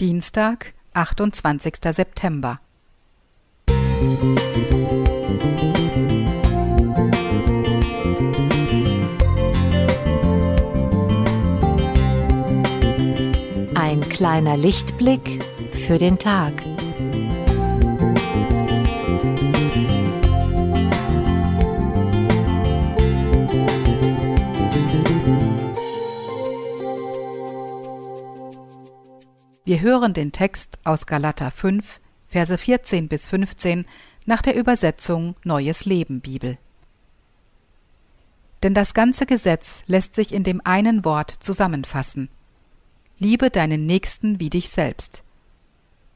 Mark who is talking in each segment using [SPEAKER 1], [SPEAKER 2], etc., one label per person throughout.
[SPEAKER 1] Dienstag, 28. September.
[SPEAKER 2] Ein kleiner Lichtblick für den Tag.
[SPEAKER 1] Wir hören den Text aus Galater 5, Verse 14 bis 15 nach der Übersetzung Neues Leben Bibel. Denn das ganze Gesetz lässt sich in dem einen Wort zusammenfassen. Liebe deinen Nächsten wie dich selbst.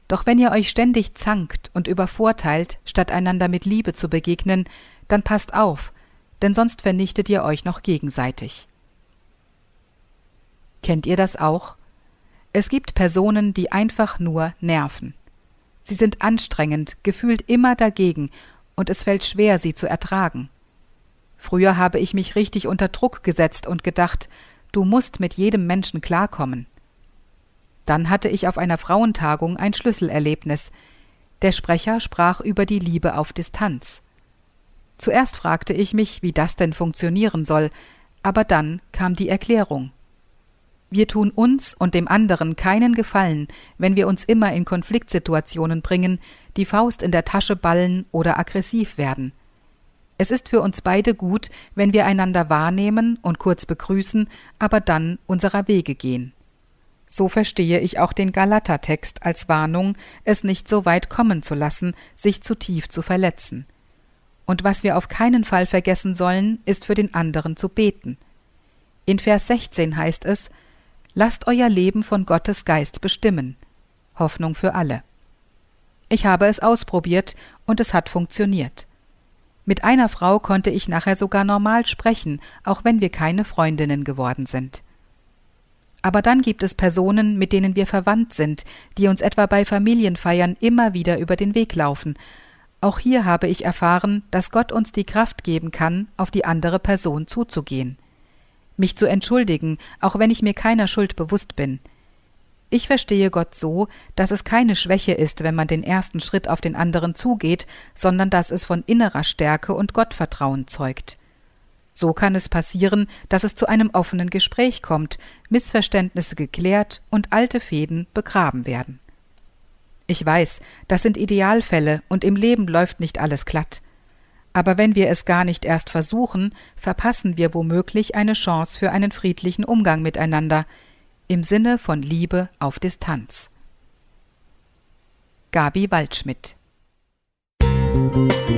[SPEAKER 1] Doch wenn ihr euch ständig zankt und übervorteilt, statt einander mit Liebe zu begegnen, dann passt auf, denn sonst vernichtet ihr euch noch gegenseitig. Kennt ihr das auch? Es gibt Personen, die einfach nur nerven. Sie sind anstrengend, gefühlt immer dagegen, und es fällt schwer, sie zu ertragen. Früher habe ich mich richtig unter Druck gesetzt und gedacht, du musst mit jedem Menschen klarkommen. Dann hatte ich auf einer Frauentagung ein Schlüsselerlebnis. Der Sprecher sprach über die Liebe auf Distanz. Zuerst fragte ich mich, wie das denn funktionieren soll, aber dann kam die Erklärung. Wir tun uns und dem anderen keinen Gefallen, wenn wir uns immer in Konfliktsituationen bringen, die Faust in der Tasche ballen oder aggressiv werden. Es ist für uns beide gut, wenn wir einander wahrnehmen und kurz begrüßen, aber dann unserer Wege gehen. So verstehe ich auch den Galater-Text als Warnung, es nicht so weit kommen zu lassen, sich zu tief zu verletzen. Und was wir auf keinen Fall vergessen sollen, ist für den anderen zu beten. In Vers 16 heißt es, Lasst euer Leben von Gottes Geist bestimmen. Hoffnung für alle. Ich habe es ausprobiert und es hat funktioniert. Mit einer Frau konnte ich nachher sogar normal sprechen, auch wenn wir keine Freundinnen geworden sind. Aber dann gibt es Personen, mit denen wir verwandt sind, die uns etwa bei Familienfeiern immer wieder über den Weg laufen. Auch hier habe ich erfahren, dass Gott uns die Kraft geben kann, auf die andere Person zuzugehen mich zu entschuldigen, auch wenn ich mir keiner Schuld bewusst bin. Ich verstehe Gott so, dass es keine Schwäche ist, wenn man den ersten Schritt auf den anderen zugeht, sondern dass es von innerer Stärke und Gottvertrauen zeugt. So kann es passieren, dass es zu einem offenen Gespräch kommt, Missverständnisse geklärt und alte Fäden begraben werden. Ich weiß, das sind Idealfälle und im Leben läuft nicht alles glatt. Aber wenn wir es gar nicht erst versuchen, verpassen wir womöglich eine Chance für einen friedlichen Umgang miteinander, im Sinne von Liebe auf Distanz. Gabi Waldschmidt Musik